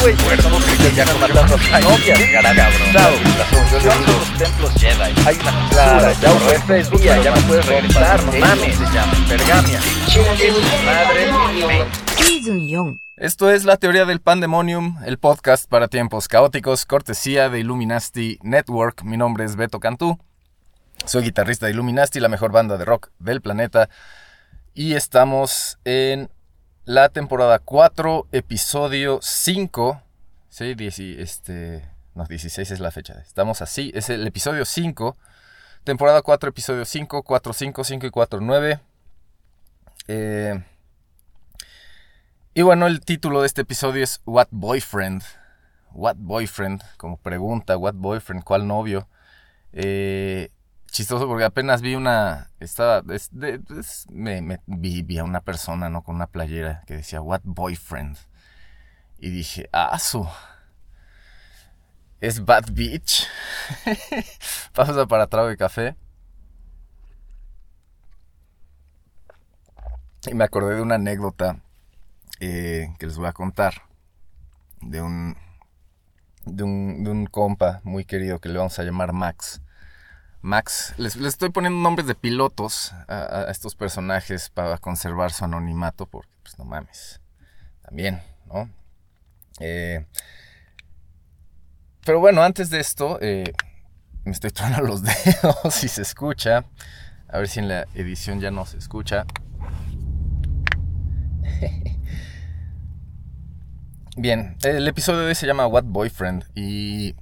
güey, Recuerdo que ya matando a novias, cabrón. Yo ando los templos Jedi. Hay una clara, ya usé Facebook, ya no puedes regresar, no mames. Se llama Pergamia. Chingue madre, Season 4 Esto es La Teoría del Pandemonium, el podcast para tiempos caóticos, cortesía de Illuminati Network. Mi nombre es Beto Cantú. Soy guitarrista de Illuminati, la mejor banda de rock del planeta. Y estamos en la temporada 4, episodio 5. Sí, dieci- este, no, 16 es la fecha. Estamos así, es el episodio 5. Temporada 4, episodio 5, 4, 5, 5 y 4, 9. Eh, y bueno, el título de este episodio es What Boyfriend. What Boyfriend, como pregunta, What Boyfriend, ¿cuál novio? Eh, chistoso porque apenas vi una, estaba, es- me, vi a una persona, ¿no? Con una playera que decía What Boyfriend. Y dije, ah, su. Es Bad Beach. Pausa para trago de café. Y me acordé de una anécdota eh, que les voy a contar de un, de un de un compa muy querido que le vamos a llamar Max. Max, les, les estoy poniendo nombres de pilotos a, estos personajes para conservar su anonimato, porque pues no mames, también, ¿no? Eh, pero bueno, antes de esto, eh, me estoy tronando los dedos si se escucha. A ver si en la edición ya no se escucha. Bien, el episodio de hoy se llama What Boyfriend y,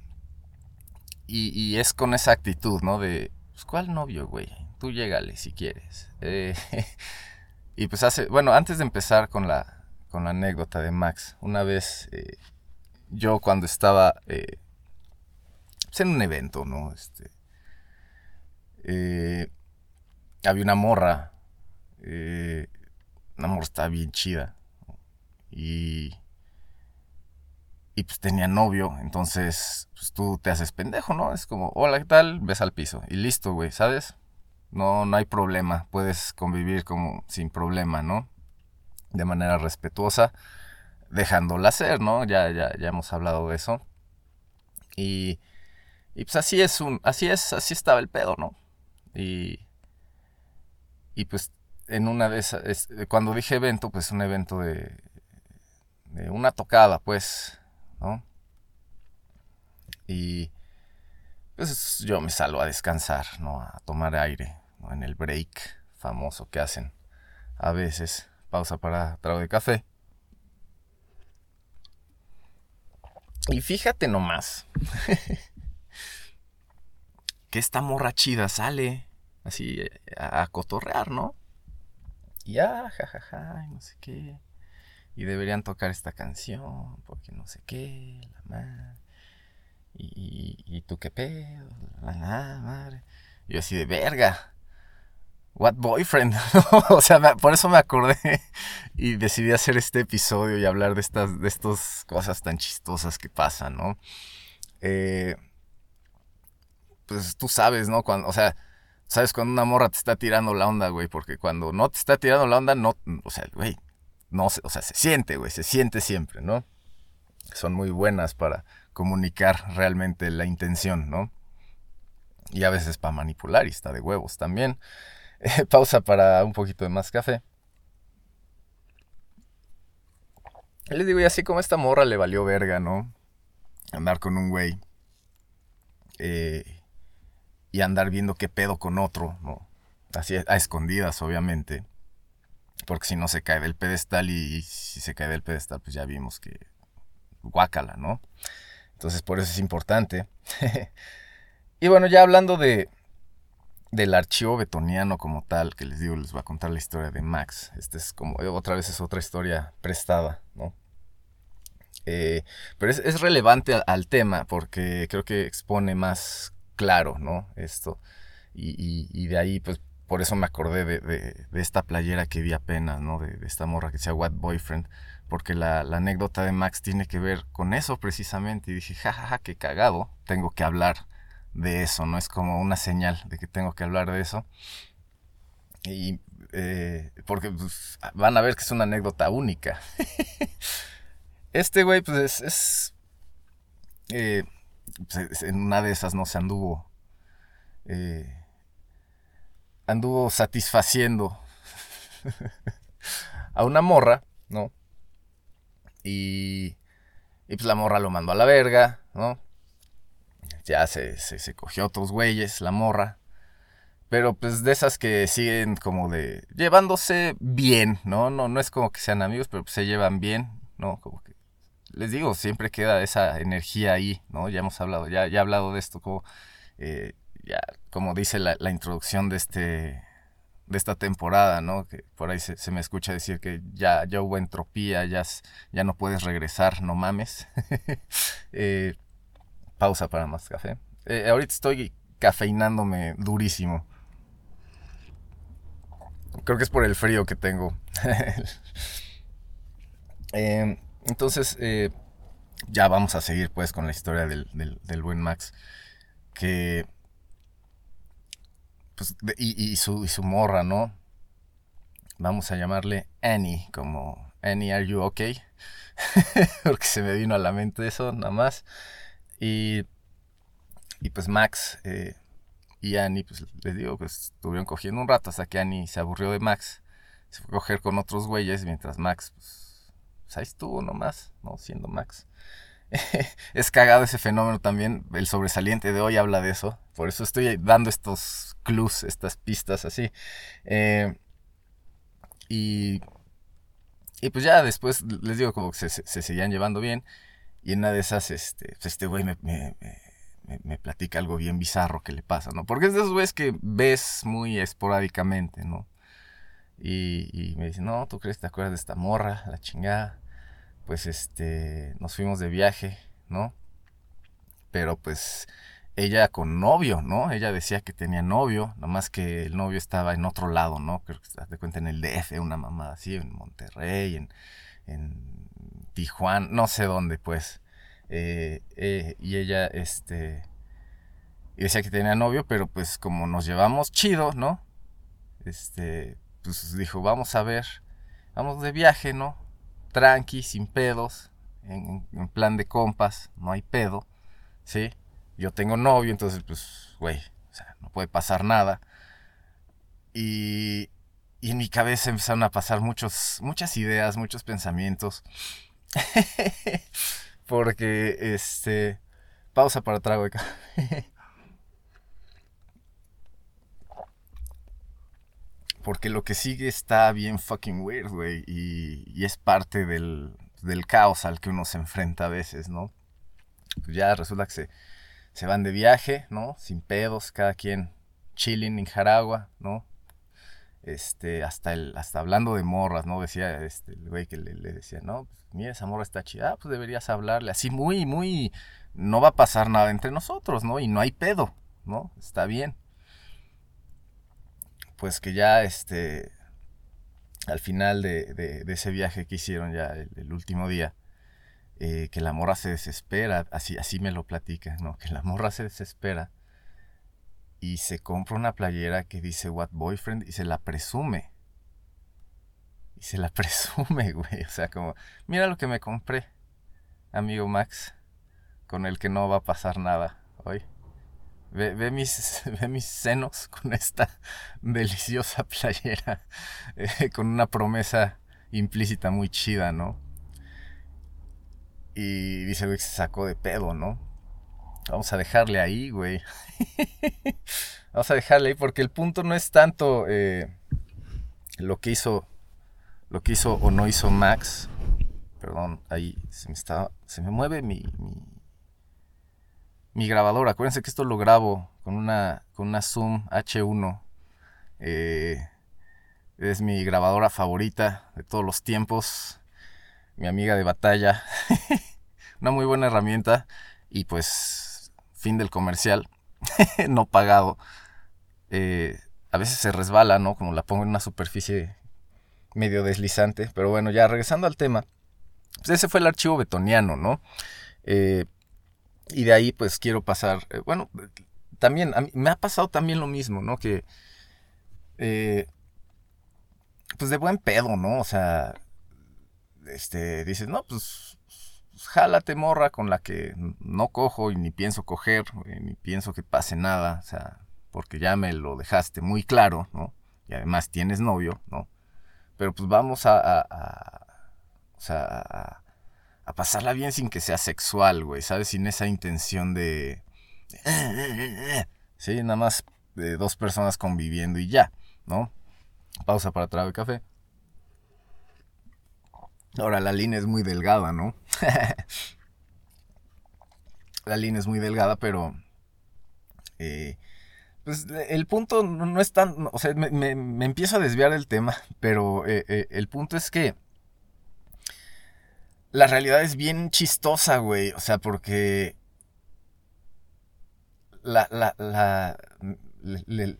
y, es con esa actitud, ¿no? De, pues, ¿cuál novio, güey? Tú llégale si quieres. Eh, y pues hace, bueno, antes de empezar con la, con la anécdota de Max, una vez eh, yo cuando estaba eh, pues, en un evento, ¿no? Este, había una morra, una morra estaba bien chida y y pues tenía novio, entonces pues tú te haces pendejo, ¿no? Es como, hola, ¿qué tal? Ves al piso y listo, güey, ¿sabes? No, no hay problema, puedes convivir como sin problema, ¿no? De manera respetuosa, dejándola ser, ¿no? Ya, ya, ya hemos hablado de eso. Y, y pues así es un, así es, así estaba el pedo, ¿no? Y, y pues en una de esas, es- cuando dije evento, pues un evento de, de una tocada, pues, Y pues yo me salgo a descansar, ¿no? A tomar aire. En el break famoso que hacen a veces. Pausa para trago de café. Y fíjate nomás que esta morra chida sale así a, cotorrear, ¿no? Y ya, jajaja, y no sé qué y deberían tocar esta canción, porque no sé qué, la madre. Y, y, tú qué pedo, la madre. Y yo así de verga. What boyfriend. O sea, por eso me acordé y decidí hacer este episodio y hablar de estas, de estas cosas tan chistosas que pasan, ¿no? Eh, pues tú sabes, ¿no? Cuando, o sea, sabes cuando una morra te está tirando la onda, güey, porque cuando no te está tirando la onda, no, o sea, güey, no se, o sea, se siente, güey, se siente siempre, ¿no? Son muy buenas para comunicar realmente la intención, ¿no? Y a veces para manipular y está de huevos también. Pausa para un poquito de más café. Les digo, y así como esta morra le valió verga, ¿no? Andar con un güey. eh, y andar viendo qué pedo con otro, ¿no? Así a escondidas, obviamente porque si no se cae del pedestal y, si se cae del pedestal pues ya vimos que guácala, ¿no? Entonces por eso es importante. y bueno, ya hablando de del archivo betoniano como tal, que les digo, les voy a contar la historia de Max. Este es como, otra vez es otra historia prestada, ¿no? Eh, pero es, es relevante al, tema porque creo que expone más claro, ¿no? Esto. Y de ahí, pues, por eso me acordé de, de, esta playera que vi apenas, ¿no? De, esta morra que llama What Boyfriend, porque la, la, anécdota de Max tiene que ver con eso precisamente. Y dije, jajaja, ja, ja, qué cagado, tengo que hablar de eso, ¿no? Es como una señal de que tengo que hablar de eso. Y eh, porque pues, van a ver que es una anécdota única. este güey, pues es... Eh, pues, en una de esas no se anduvo... Eh, anduvo satisfaciendo a una morra, ¿no? Y, y pues la morra lo mandó a la verga, ¿no? Ya se, se, se cogió otros güeyes, la morra. Pero pues de esas que siguen como de llevándose bien, ¿no? No, no es como que sean amigos, pero pues, se llevan bien, ¿no? Como que les digo, siempre queda esa energía ahí, ¿no? Ya hemos hablado, ya, ya he hablado de esto, como, eh, ya, como dice la, introducción de este de esta temporada, ¿no? Que por ahí se, me escucha decir que ya, ya hubo entropía, ya, ya no puedes regresar, no mames. Eh, pausa para más café. Eh, ahorita estoy cafeinándome durísimo. Creo que es por el frío que tengo. Em, entonces, eh, ya vamos a seguir pues con la historia del, buen Max. Que... Pues, y, su, y su morra, ¿no? Vamos a llamarle Annie, como Annie, are you okay? Porque se me vino a la mente eso, nada más. Y, y pues Max eh, y Annie, pues les digo, pues estuvieron cogiendo un rato hasta que Annie se aburrió de Max. Se fue a coger con otros güeyes, mientras Max, pues, pues ahí estuvo nomás, ¿no? Siendo Max. es cagado ese fenómeno también. El sobresaliente de hoy habla de eso. Por eso estoy dando estos clues, estas pistas así. Eh, y, y pues ya después les digo como que se, se, seguían llevando bien. Y en una de esas, este, pues este güey me me, platica algo bien bizarro que le pasa, ¿no? Porque es de esos güeyes que ves muy esporádicamente, ¿no? Y, me dice, no, ¿tú crees que te acuerdas de esta morra, la chingada? Pues este, nos fuimos de viaje, ¿no? Pero pues ella con novio, ¿no? Ella decía que tenía novio, nomás que el novio estaba en otro lado, ¿no? Creo que te cuenta en el DF, una mamada así, en Monterrey, en, en Tijuana, no sé dónde, pues. Eh, eh, y ella, este, decía que tenía novio, pero pues como nos llevamos chido, ¿no? Este, pues dijo, vamos a ver, vamos de viaje, ¿no? Tranqui, sin pedos, en, plan de compas, no hay pedo, ¿sí? Yo tengo novio, entonces pues, güey, o sea, no puede pasar nada. Y, y en mi cabeza empezaron a pasar muchos, muchas ideas, muchos pensamientos. Porque, este. Pausa para trago Porque lo que sigue está bien fucking weird, güey. Y, es parte del, del, caos al que uno se enfrenta a veces, ¿no? Pues ya resulta que se, se van de viaje, ¿no? Sin pedos, cada quien chilling en Jaragua, ¿no? este, hasta el, hasta hablando de morras, ¿no? Decía este, el güey que le, decía, no, pues, mira, esa morra está chida, ah, pues deberías hablarle, así muy, muy, no va a pasar nada entre nosotros, ¿no? Y no hay pedo, ¿no? Está bien. Pues que ya, este, al final de, de, ese viaje que hicieron ya el, último día, eh, que la morra se desespera, así, así me lo platica, ¿no? Que la morra se desespera y se compra una playera que dice What Boyfriend y se la presume. Y se la presume, güey. O sea, como, mira lo que me compré, amigo Max, con el que no va a pasar nada hoy. Ve, mis, ve mis senos con esta deliciosa playera, eh, con una promesa implícita muy chida, ¿no? Y dice, güey, que se sacó de pedo, ¿no? Vamos a dejarle ahí, güey. Vamos a dejarle ahí porque el punto no es tanto eh, lo que hizo, lo que hizo o no hizo Max. Perdón, ahí se me está, se me mueve mi, grabadora. Acuérdense que esto lo grabo con una, con una Zoom H1. Eh, es mi grabadora favorita de todos los tiempos. Mi amiga de batalla. una muy buena herramienta. Y pues fin del comercial, no pagado. Eh, a veces se resbala, ¿no? Como la pongo en una superficie medio deslizante. Pero bueno, ya regresando al tema. Pues ese fue el archivo betoniano, ¿no? Eh, y de ahí pues quiero pasar, eh, bueno, también me ha pasado también lo mismo, ¿no? Que, eh, pues de buen pedo, ¿no? O sea, este, dices, no, pues, jálate morra con la que no cojo y ni pienso coger, ni pienso que pase nada, o sea, porque ya me lo dejaste muy claro, ¿no? Y además tienes novio, ¿no? Pero pues vamos a, a, o sea, a, a pasarla bien sin que sea sexual, güey, ¿sabes? Sin esa intención de... Sí, nada más de dos personas conviviendo y ya, ¿no? Pausa para trago de café. Ahora, la línea es muy delgada, ¿no? la línea es muy delgada, pero... Eh, pues el punto no es tan... O sea, me, empiezo a desviar del tema, pero eh, eh, el punto es que... La realidad es bien chistosa, güey. O sea, porque... La, la,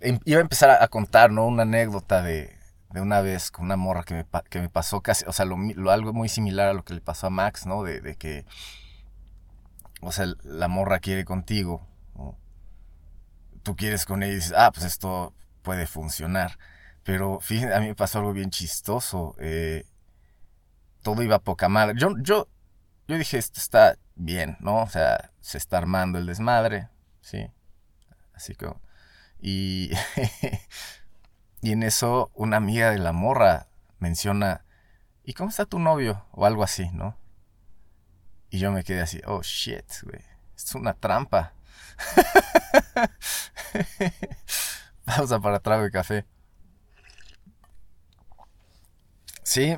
em, iba a empezar a, contar, ¿no? Una anécdota de, de una vez con una morra que me, que me pasó casi, o sea, lo, algo muy similar a lo que le pasó a Max, ¿no? De, de que, o sea, la morra quiere contigo, tú quieres con ella y dices, ah, pues esto puede funcionar. Pero fíjense, a mí me pasó algo bien chistoso. Eh, todo iba a poca madre. Yo, yo, yo dije, esto está bien, ¿no? O sea, se está armando el desmadre, ¿sí? Así que... Y Y en eso una amiga de la morra menciona, ¿y cómo está tu novio? O algo así, ¿no? Y yo me quedé así, oh shit, güey, es una trampa. Pausa para trago de café. Sí.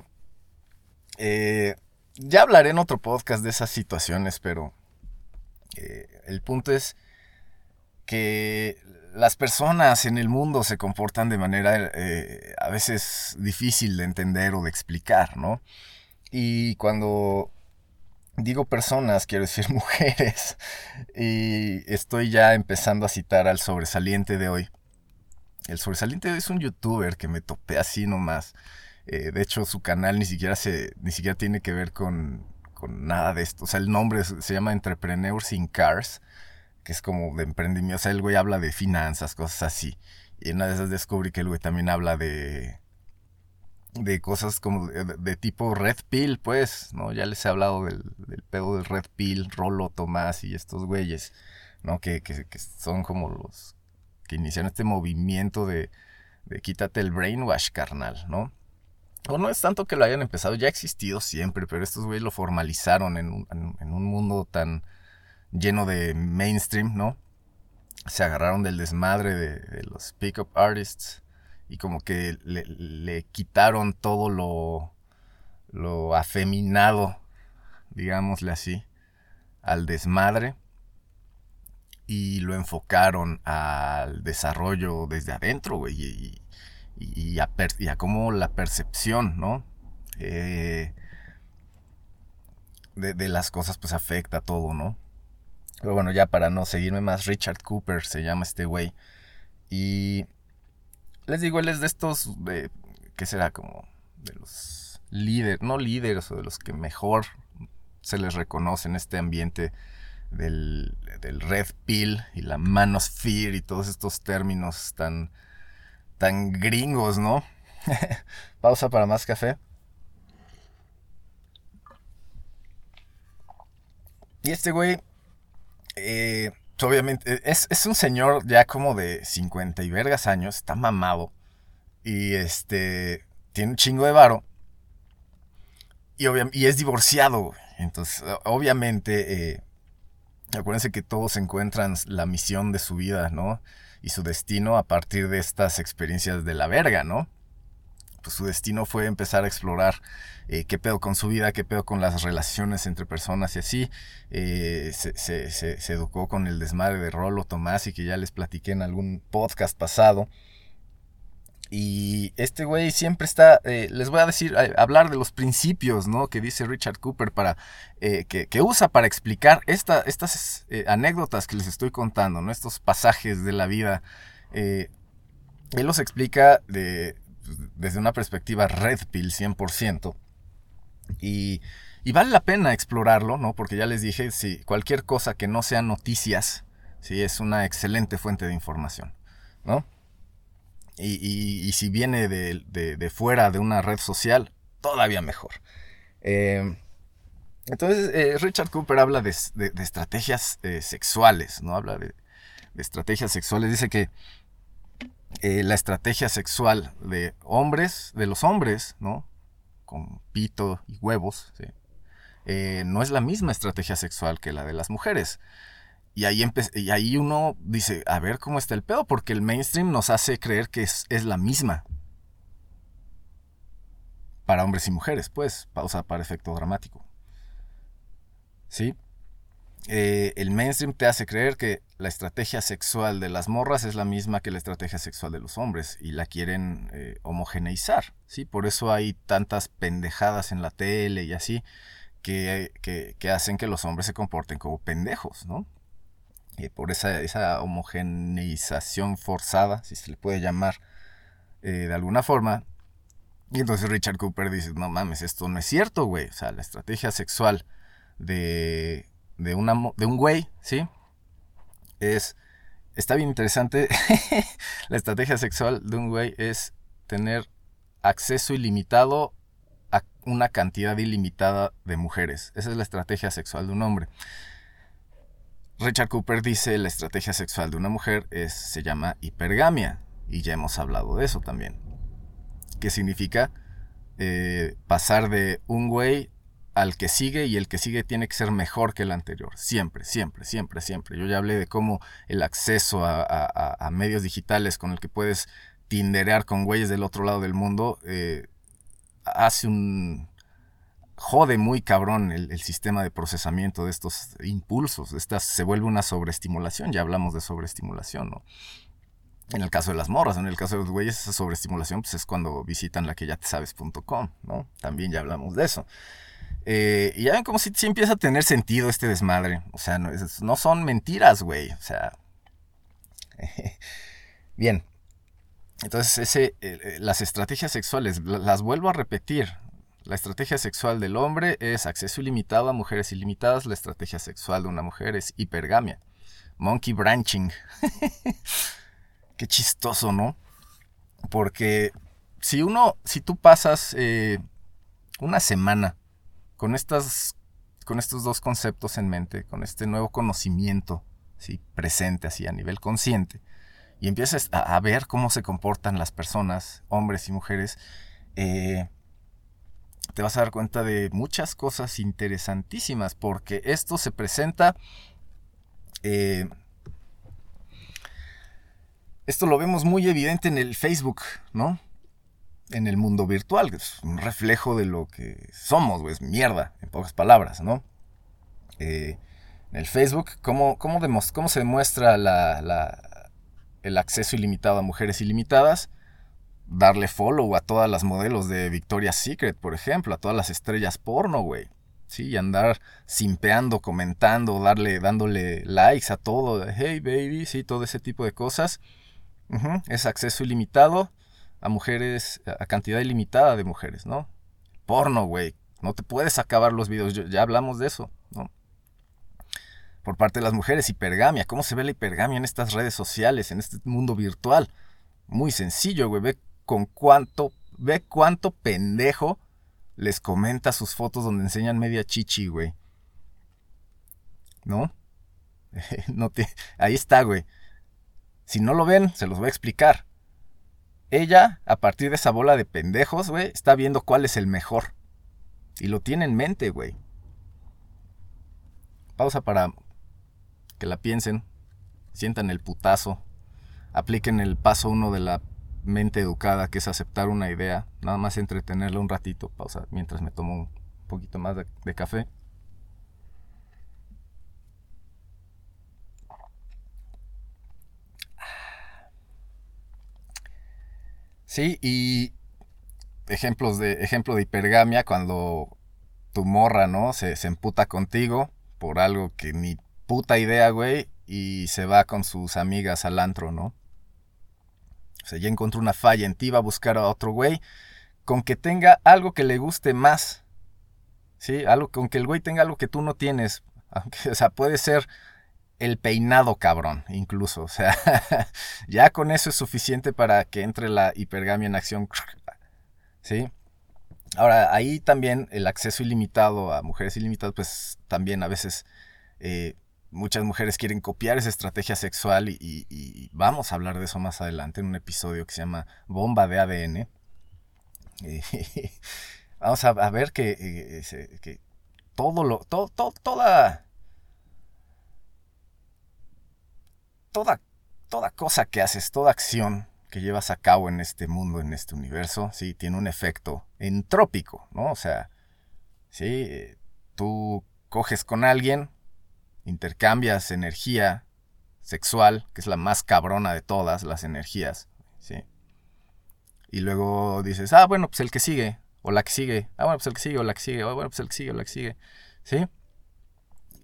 Eh, ya hablaré en otro podcast de esas situaciones, pero eh, el punto es que las personas en el mundo se comportan de manera eh, a veces difícil de entender o de explicar, ¿no? Y cuando digo personas, quiero decir mujeres, y estoy ya empezando a citar al sobresaliente de hoy. El sobresaliente de hoy es un youtuber que me topé así nomás. Eh, de hecho, su canal ni siquiera, se, ni siquiera tiene que ver con, con nada de esto. O sea, el nombre se llama Entrepreneurs in Cars que es como de emprendimiento. O sea, el güey habla de finanzas, cosas así. Y una de esas descubrí que el güey también habla de. de cosas como de, tipo Red Pill, pues, ¿no? Ya les he hablado del, del pedo del Red Pill, Rolo, Tomás y estos güeyes, ¿no? Que, que, que son como los que iniciaron este movimiento de, de quítate el brainwash, carnal, ¿no? O no es tanto que lo hayan empezado, ya ha existido siempre, pero estos güeyes lo formalizaron en un, en un mundo tan lleno de mainstream, ¿no? Se agarraron del desmadre de, los pick-up artists y como que le, quitaron todo lo, lo afeminado, digámosle así, al desmadre y lo enfocaron al desarrollo desde adentro, güey, y, a, cómo la percepción, ¿no? Eh, de, de, las cosas pues afecta a todo, ¿no? Pero bueno, ya para no seguirme más, Richard Cooper se llama este güey. Y les digo, él es de estos, de, ¿qué será? Como de los líderes, no líderes, o de los que mejor se les reconoce en este ambiente del, del Red Pill y la Manosphere y todos estos términos tan, tan gringos, ¿no? Pausa para más café. Y este güey eh, obviamente, es, un señor ya como de 50 y vergas años, está mamado. Y este, tiene un chingo de varo. Y, y es divorciado. Entonces, obviamente, eh, acuérdense que todos encuentran la misión de su vida, ¿no? Y su destino a partir de estas experiencias de la verga, ¿no? pues su destino fue empezar a explorar eh, qué pedo con su vida, qué pedo con las relaciones entre personas y así. Eh, se, educó con el desmadre de Rolo Tomás y que ya les platiqué en algún podcast pasado. Y este güey siempre está, eh, les voy a decir, hablar de los principios, ¿no? Que dice Richard Cooper para, que, que, usa para explicar esta, estas anécdotas que les estoy contando, ¿no? Estos pasajes de la vida Él los explica de, desde una perspectiva red pill 100%. Y, y vale la pena explorarlo, ¿no? Porque ya les dije, si cualquier cosa que no sea noticias, sí, es una excelente fuente de información, ¿no? Y, si viene de, fuera de una red social, todavía mejor. Eh, entonces, eh, Richard Cooper habla de, estrategias eh, sexuales, ¿no? Habla de, estrategias sexuales. Dice que la estrategia sexual de hombres, de los hombres, ¿no? Con pito y huevos, no es la misma estrategia sexual que la de las mujeres. Y ahí, y ahí uno dice, a ver cómo está el pedo, porque el mainstream nos hace creer que es, la misma. Para hombres y mujeres, pues, pausa para efecto dramático. ¿Sí? Eh, el mainstream te hace creer que la estrategia sexual de las morras es la misma que la estrategia sexual de los hombres y la quieren eh, homogeneizar, ¿sí? Por eso hay tantas pendejadas en la tele y así que, que hacen que los hombres se comporten como pendejos, ¿no? Por esa, esa homogeneización forzada, si se le puede llamar eh, de alguna forma. Y entonces Richard Cooper dice, no mames, esto no es cierto, güey. O sea, la estrategia sexual de, de, una, de un güey, ¿sí? Es, está bien interesante. la estrategia sexual de un güey es tener acceso ilimitado a una cantidad ilimitada de mujeres. Esa es la estrategia sexual de un hombre. Richard Cooper dice la estrategia sexual de una mujer es, se llama hipergamia. Y ya hemos hablado de eso también. Que significa eh, pasar de un güey al que sigue y el que sigue tiene que ser mejor que el anterior. Siempre, siempre, siempre, siempre. Yo ya hablé de cómo el acceso a, medios digitales con el que puedes tinderear con güeyes del otro lado del mundo eh, hace un, jode muy cabrón el, sistema de procesamiento de estos impulsos. Estas, se vuelve una sobreestimulación, ya hablamos de sobreestimulación, ¿no? En el caso de las morras, en el caso de los güeyes, esa sobreestimulación pues, es cuando visitan la que ya te sabes.com, ¿no? También ya hablamos de eso. Eh, y ya ven como si, empieza a tener sentido este desmadre. O sea, no, son mentiras, güey. O sea. Bien. Entonces, ese, eh, las estrategias sexuales, las vuelvo a repetir. La estrategia sexual del hombre es acceso ilimitado a mujeres ilimitadas. La estrategia sexual de una mujer es hipergamia. Monkey branching. Qué chistoso, ¿no? Porque si uno, si tú pasas eh, una semana con estas, con estos dos conceptos en mente, con este nuevo conocimiento, ¿sí? presente así a nivel consciente, y empiezas a, ver cómo se comportan las personas, hombres y mujeres, eh, te vas a dar cuenta de muchas cosas interesantísimas, porque esto se presenta... Eh, esto lo vemos muy evidente en el Facebook, ¿no? En el mundo virtual, es un reflejo de lo que somos, es mierda, en pocas palabras, ¿no? Eh, en el Facebook, ¿cómo, cómo, cómo se demuestra el acceso ilimitado a mujeres ilimitadas? Darle follow a todas las modelos de Victoria's Secret, por ejemplo, a todas las estrellas porno, güey. Sí, y andar simpeando, comentando, darle, dándole likes a todo, hey baby, sí, todo ese tipo de cosas. Es acceso ilimitado a mujeres, a cantidad ilimitada de mujeres, ¿no? Porno, güey. No te puedes acabar los videos, ya hablamos de eso, ¿no? Por parte de las mujeres, hipergamia. ¿Cómo se ve la hipergamia en estas redes sociales, en este mundo virtual? Muy sencillo, güey. Con cuánto, ve cuánto pendejo les comenta sus fotos donde enseñan media chichi, güey. ¿No? no te, ahí está, güey. Si no lo ven, se los voy a explicar. Ella, a partir de esa bola de pendejos, güey, está viendo cuál es el mejor. Y lo tiene en mente, güey. Pausa para que la piensen. Sientan el putazo. Apliquen el paso uno de la mente educada, que es aceptar una idea, nada más entretenerla un ratito, pausa, mientras me tomo un poquito más de, café. Sí, y ejemplos de, ejemplo de hipergamia cuando tu morra, ¿no? Se, se emputa contigo por algo que ni puta idea, güey, y se va con sus amigas al antro, ¿no? O sea, ya encontró una falla en ti, va a buscar a otro güey con que tenga algo que le guste más. ¿Sí? Algo, con que el güey tenga algo que tú no tienes. Aunque, o sea, puede ser el peinado cabrón, incluso. O sea, ya con eso es suficiente para que entre la hipergamia en acción. ¿Sí? Ahora, ahí también el acceso ilimitado a mujeres ilimitadas, pues también a veces eh, muchas mujeres quieren copiar esa estrategia sexual y, vamos a hablar de eso más adelante en un episodio que se llama Bomba de ADN. vamos a, ver que, eh, que todo lo, toda toda, toda cosa que haces, toda acción que llevas a cabo en este mundo, en este universo, sí, tiene un efecto entrópico, ¿no? O sea, sí, tú coges con alguien, intercambias energía sexual, que es la más cabrona de todas las energías, ¿sí? Y luego dices, ah, bueno, pues el que sigue, o la que sigue, ah, bueno, pues el que sigue, o la que sigue, ah, bueno, pues el que sigue, o la que sigue, ¿sí?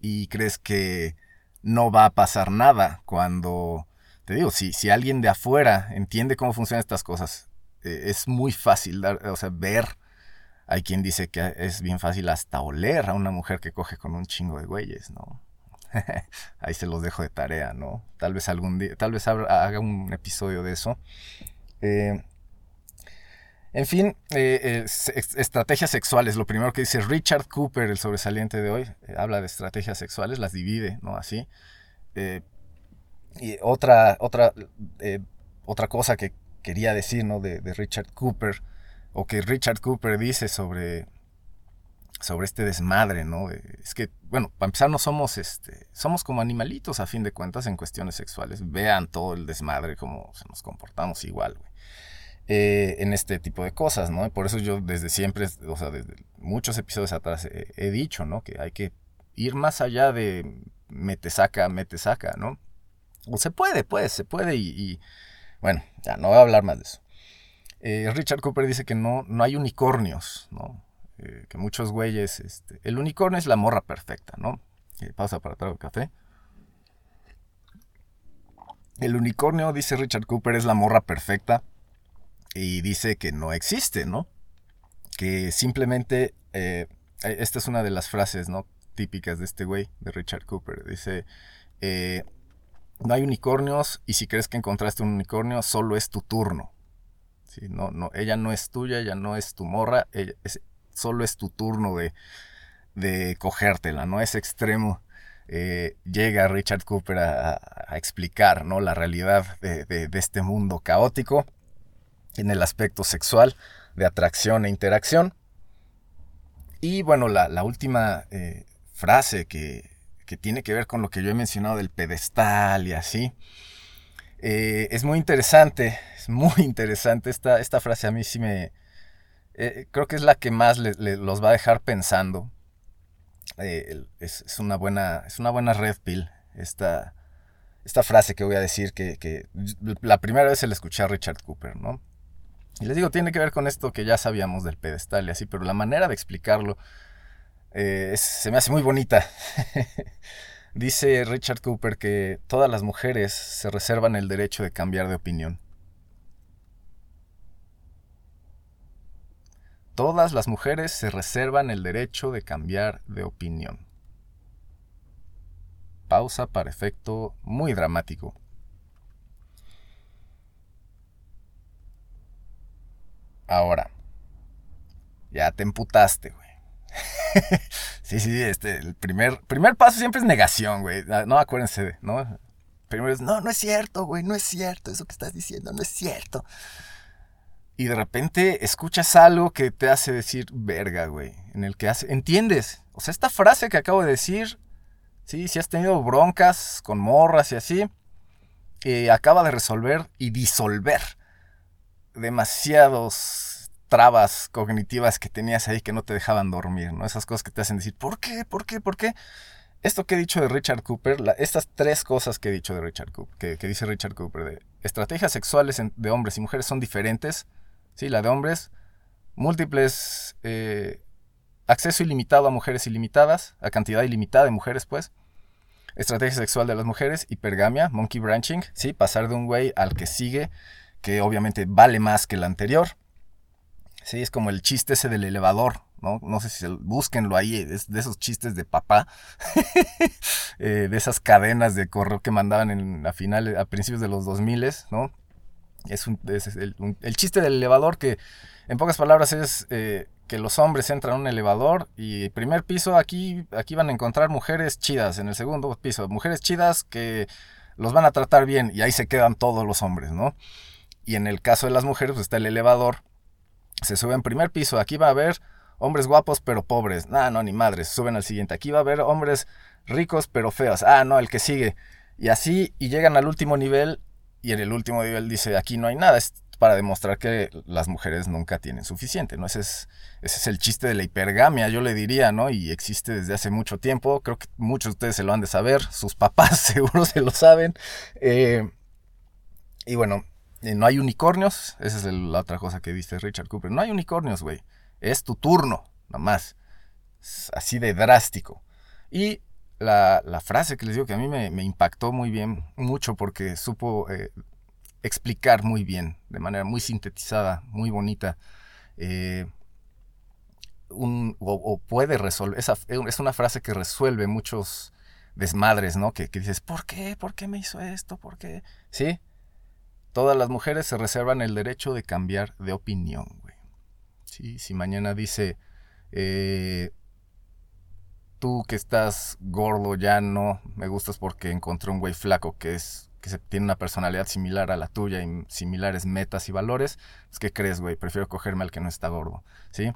Y crees que no va a pasar nada cuando, te digo, si, si alguien de afuera entiende cómo funcionan estas cosas, eh, es muy fácil dar, o sea, ver. Hay quien dice que es bien fácil hasta oler a una mujer que coge con un chingo de güeyes, ¿no? Ahí se los dejo de tarea, ¿no? Tal vez algún día, tal vez haga un episodio de eso. Eh, en fin, eh, estrategias sexuales. Lo primero que dice Richard Cooper, el sobresaliente de hoy, eh, habla de estrategias sexuales, las divide, ¿no? Así. Eh, y otra, otra, otra cosa que quería decir, ¿no? De, Richard Cooper, o que Richard Cooper dice sobre, sobre este desmadre, ¿no? es que, bueno, para empezar, no somos, este, somos como animalitos a fin de cuentas en cuestiones sexuales. Vean todo el desmadre, cómo nos comportamos igual, güey. Eh, en este tipo de cosas, ¿no? Por eso yo desde siempre, o sea, desde muchos episodios atrás he, dicho, ¿no? Que hay que ir más allá de mete saca, mete saca, ¿no? O se puede, pues, se puede y, bueno, ya no voy a hablar más de eso. Eh, Richard Cooper dice que no, no hay unicornios, ¿no? Eh, que muchos güeyes, este, el unicornio es la morra perfecta, ¿no? pausa para trago café. El unicornio, dice Richard Cooper, es la morra perfecta y dice que no existe, ¿no? Que simplemente, eh, esta es una de las frases, ¿no? Típicas de este güey, de Richard Cooper. Dice, eh, no hay unicornios y si crees que encontraste un unicornio, solo es tu turno. ¿Sí? No, no, ella no es tuya, ella no es tu morra, solo es tu turno de, cogértela, ¿no? Es extremo. Eh, llega Richard Cooper a, explicar ¿no? la realidad de, de, este mundo caótico en el aspecto sexual, de atracción e interacción. Y bueno, la, última eh, frase que, tiene que ver con lo que yo he mencionado del pedestal y así, eh, es muy interesante, es muy interesante. Esta, esta frase a mí sí me... Eh, creo que es la que más los va a dejar pensando. es, una buena, es una buena red pill esta, esta frase que voy a decir que, que la primera vez se la escuché a Richard Cooper, ¿no? Y les digo, tiene que ver con esto que ya sabíamos del pedestal y así, pero la manera de explicarlo eh, se me hace muy bonita. Dice Richard Cooper que todas las mujeres se reservan el derecho de cambiar de opinión. Todas las mujeres se reservan el derecho de cambiar de opinión. Pausa para efecto muy dramático. Ahora, ya te emputaste, güey. sí, sí, este, el primer, primer paso siempre es negación, güey. Ah, no, acuérdense, ¿no? Primero es, no, no es cierto, güey, no es cierto, eso que estás diciendo, no es cierto. Y de repente escuchas algo que te hace decir, verga, güey, en el que hace, entiendes. O sea, esta frase que acabo de decir, sí, si has tenido broncas con morras y así, eh, acaba de resolver y disolver demasiados trabas cognitivas que tenías ahí que no te dejaban dormir, ¿no? Esas cosas que te hacen decir, ¿por qué? ¿Por qué? ¿Por qué? Esto que he dicho de Richard Cooper, estas tres cosas que he dicho de Richard Cooper, que, dice Richard Cooper, de estrategias sexuales de hombres y mujeres son diferentes, ¿sí? La de hombres, múltiples, eh, acceso ilimitado a mujeres ilimitadas, a cantidad ilimitada de mujeres, pues. Estrategia sexual de las mujeres, hipergamia, monkey branching, ¿sí? Pasar de un güey al que sigue que obviamente vale más que el anterior. Sí, es como el chiste ese del elevador, ¿no? No sé si búsquenlo ahí, de esos chistes de papá, eh, de esas cadenas de correo que mandaban en, a finales, a principios de los 2000, ¿no? Es, un, el, chiste del elevador que, en pocas palabras, es eh, que los hombres entran a un elevador y primer piso, aquí, aquí van a encontrar mujeres chidas, en el segundo piso, mujeres chidas que los van a tratar bien y ahí se quedan todos los hombres, ¿no? Y en el caso de las mujeres, pues está el elevador, se sube en primer piso, aquí va a haber hombres guapos pero pobres, ah, no, ni madres, suben al siguiente, aquí va a haber hombres ricos pero feos, ah, no, el que sigue. Y así, y llegan al último nivel y en el último nivel dice, aquí no hay nada, es para demostrar que las mujeres nunca tienen suficiente, ¿no? Ese es, ese es el chiste de la hipergamia, yo le diría, ¿no? Y existe desde hace mucho tiempo, creo que muchos de ustedes se lo han de saber, sus papás seguro se lo saben. Eh, y bueno, eh, no hay unicornios, esa es la otra cosa que viste Richard Cooper, no hay unicornios, güey, es tu turno, nada más, así de drástico. Y la, frase que les digo que a mí me, impactó muy bien, mucho porque supo... Eh, explicar muy bien, de manera muy sintetizada, muy bonita. Eh, o, puede resolver, esa, es una frase que resuelve muchos desmadres, ¿no? Que, dices, ¿por qué? ¿Por qué me hizo esto? ¿Por qué? Sí, todas las mujeres se reservan el derecho de cambiar de opinión, güey. Sí, si mañana dice, eh, tú que estás gordo ya no me gustas porque encontré un güey flaco que es que tiene una personalidad similar a la tuya y similares metas y valores, pues ¿qué crees, güey? Prefiero cogerme al que no está gordo, ¿sí?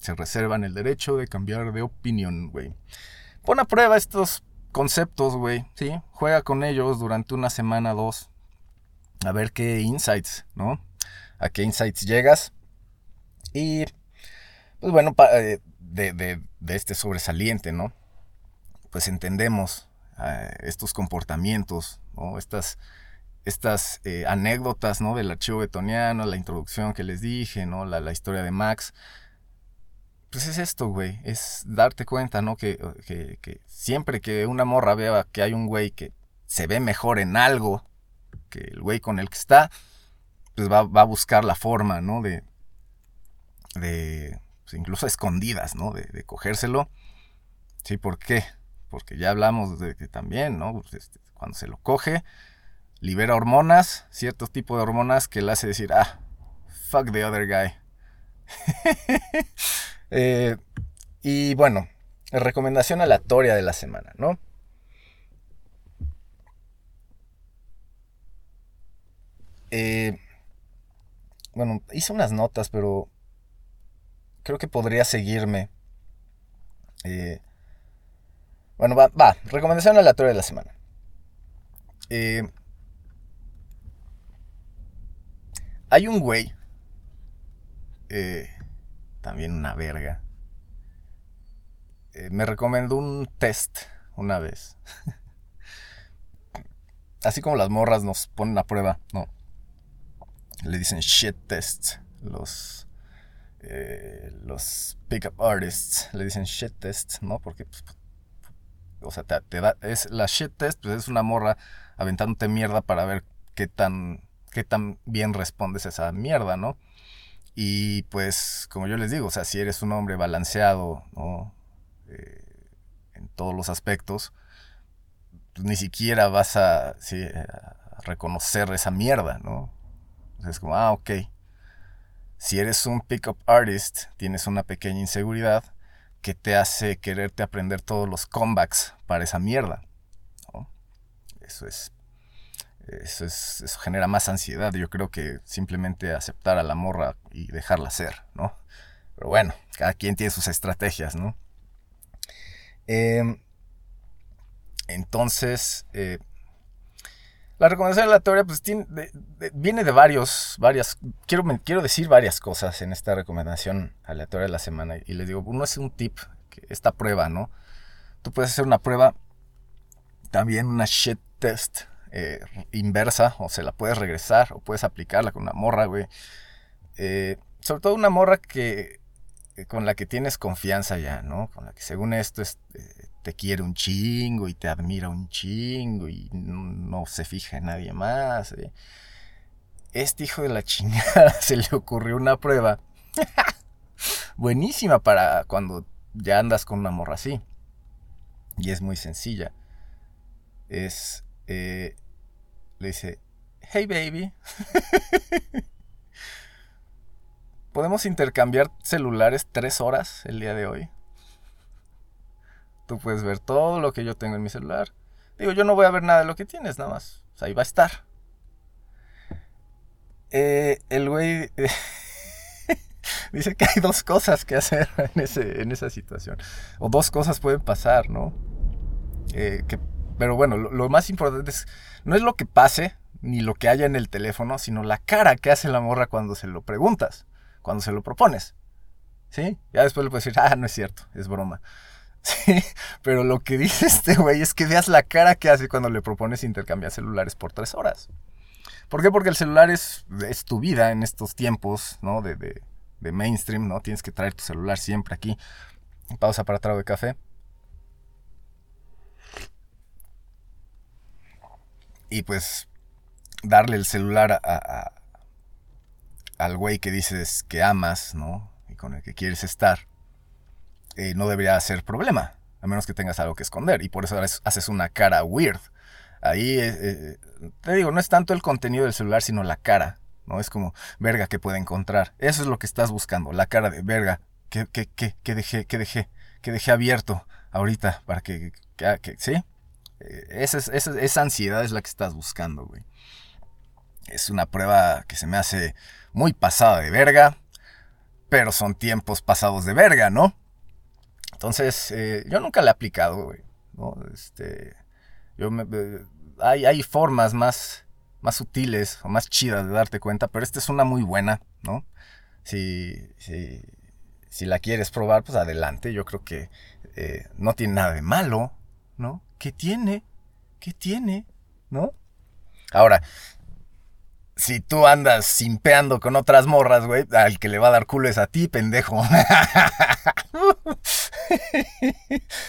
Se reservan el derecho de cambiar de opinión, güey. Pon a prueba estos conceptos, güey, ¿sí? Juega con ellos durante una semana, dos, a ver qué insights, ¿no? A qué insights llegas. Y, pues bueno, eh, de, de, este sobresaliente, ¿no? Pues entendemos eh, estos comportamientos estas, estas eh, anécdotas ¿no? del archivo betoniano, la introducción que les dije, ¿no? la, historia de Max. Pues es esto, güey, es darte cuenta, ¿no? Que, siempre que una morra vea que hay un güey que se ve mejor en algo que el güey con el que está, pues va, a buscar la forma, ¿no? De, de pues incluso escondidas, ¿no? De, cogérselo. Sí, ¿por qué? Porque ya hablamos de que también, ¿no? Pues, este, cuando se lo coge, libera hormonas, cierto tipo de hormonas que le hace decir, ah, fuck the other guy. Eh, y bueno, recomendación aleatoria de la semana, ¿no? Eh, bueno, hice unas notas, pero creo que podría seguirme. Eh, bueno, va, va, recomendación aleatoria de la semana. Eh, hay un güey, eh, también una verga, eh, me recomendó un test una vez. Así como las morras nos ponen a prueba, ¿no? Le dicen shit tests. Los, los pickup artists le dicen shit tests, ¿no? Porque, pues, o sea, te, da, es la shit test, pues es una morra aventándote mierda para ver qué tan, qué tan bien respondes a esa mierda, ¿no? Y pues, como yo les digo, o sea, si eres un hombre balanceado, ¿no? Eh, en todos los aspectos, pues ni siquiera vas a, reconocer esa mierda, ¿no? es como, ah, ok. Si eres un pickup artist, tienes una pequeña inseguridad que te hace quererte aprender todos los comebacks para esa mierda. Eso es, eso es. Eso genera más ansiedad. Yo creo que simplemente aceptar a la morra y dejarla ser, ¿no? Pero bueno, cada quien tiene sus estrategias, ¿no? Em, entonces, eh, la recomendación aleatoria pues, viene de varios, varias, quiero, quiero decir varias cosas en esta recomendación aleatoria de la semana. Y les digo, uno es un tip, esta prueba, ¿no? Tú puedes hacer una prueba, también una shit test eh, inversa, o se la puedes regresar, o puedes aplicarla con una morra, güey. Eh, sobre todo una morra que eh, con la que tienes confianza ya, ¿no? Con la que según esto te quiere un chingo y te admira un chingo y no, se fija en nadie más. este hijo de la chingada se le ocurrió una prueba buenísima para cuando ya andas con una morra así. Y es muy sencilla. Es, eh, le dice, hey baby, ¿podemos intercambiar celulares tres horas el día de hoy? Tú puedes ver todo lo que yo tengo en mi celular. Digo, yo no voy a ver nada de lo que tienes, nada más. O sea, ahí va a estar. Eh, el güey dice que hay dos cosas que hacer en, ese, en esa situación. O dos cosas pueden pasar, ¿no? Eh, pero bueno, lo, más importante es, no es lo que pase, ni lo que haya en el teléfono, sino la cara que hace la morra cuando se lo preguntas, cuando se lo propones. ¿Sí? Ya después le puedes decir, ah, no es cierto, es broma. Sí, pero lo que dice este güey es que veas la cara que hace cuando le propones intercambiar celulares por tres horas. ¿Por qué? Porque el celular es, tu vida en estos tiempos, ¿no? De, de, de, mainstream, ¿no? Tienes que traer tu celular siempre aquí. Pausa para trago de café. Y pues darle el celular a, al güey que dices que amas, ¿no? Y con el que quieres estar, eh, no debería ser problema, a menos que tengas algo que esconder. Y por eso haces una cara weird. Ahí, eh, eh, te digo, no es tanto el contenido del celular, sino la cara. ¿no? Es como, verga, que puede encontrar? Eso es lo que estás buscando, la cara de verga, que, que dejé, dejé, dejé abierto ahorita para que, que, ¿sí? Eh, esa, esa, esa ansiedad es la que estás buscando, güey. Es una prueba que se me hace muy pasada de verga, pero son tiempos pasados de verga, ¿no? Entonces, yo nunca la he aplicado, güey. ¿no? Este, yo me, eh, hay, hay formas más, más sutiles o más chidas de darte cuenta, pero esta es una muy buena, ¿no? Si, si, si la quieres probar, pues adelante. Yo creo que eh, no tiene nada de malo, ¿no? ¿Qué tiene? ¿Qué tiene? ¿No? Ahora, si tú andas simpeando con otras morras, güey, al que le va a dar culo es a ti, pendejo.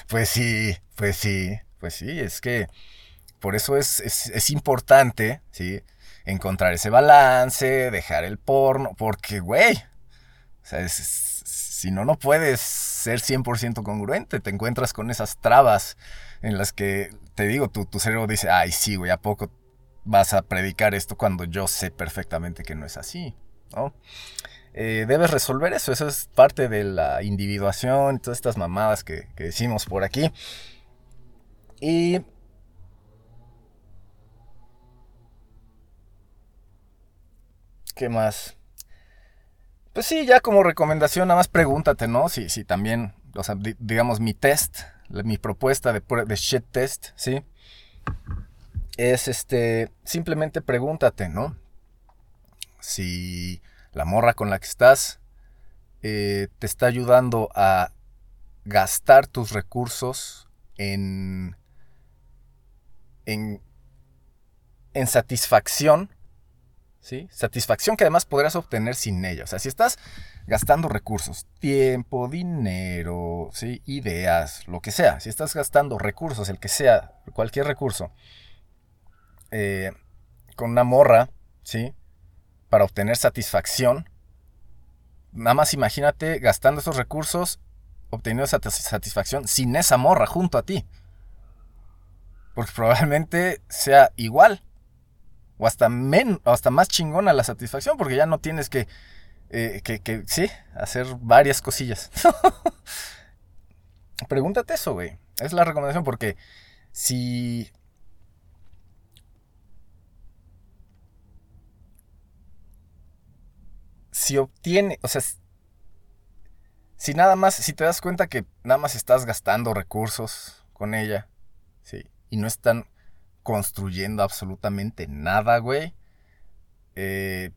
pues sí, pues sí. Pues sí, es que por eso es, es, importante, ¿sí? Encontrar ese balance, dejar el porno, porque, güey, o sea, si no, no puedes ser 100% congruente, te encuentras con esas trabas en las que, te digo, tu, tu cerebro dice, ay, sí, güey, ¿a poco vas a predicar esto cuando yo sé perfectamente que no es así, ¿no? Eh, debes resolver eso, eso es parte de la individuación, todas estas mamadas que, que decimos por aquí. Y ¿Qué más? Pues sí, ya como recomendación, nada más pregúntate, ¿no? Si, si también, o sea, digamos, mi test, mi propuesta de, de shit test, ¿sí? Es este, simplemente pregúntate, ¿no? Si la morra con la que estás eh, te está ayudando a gastar tus recursos en en, satisfacción, ¿sí? Satisfacción que además podrás obtener sin ella. O sea, si estás gastando recursos, tiempo, dinero, ¿sí? Ideas, lo que sea. Si estás gastando recursos, el que sea, cualquier recurso, eh, con una morra, ¿sí? Para obtener satisfacción, nada más imagínate gastando esos recursos, obteniendo satisfacción sin esa morra junto a ti. Porque probablemente sea igual. O hasta, o hasta más chingona la satisfacción. Porque ya no tienes que, eh, que, que, sí, hacer varias cosillas. Pregúntate eso, güey. Es la recomendación porque si... Si obtiene, o sea, si nada más, si te das cuenta que nada más estás gastando recursos con ella, sí, y no están construyendo absolutamente nada, güey. Eh,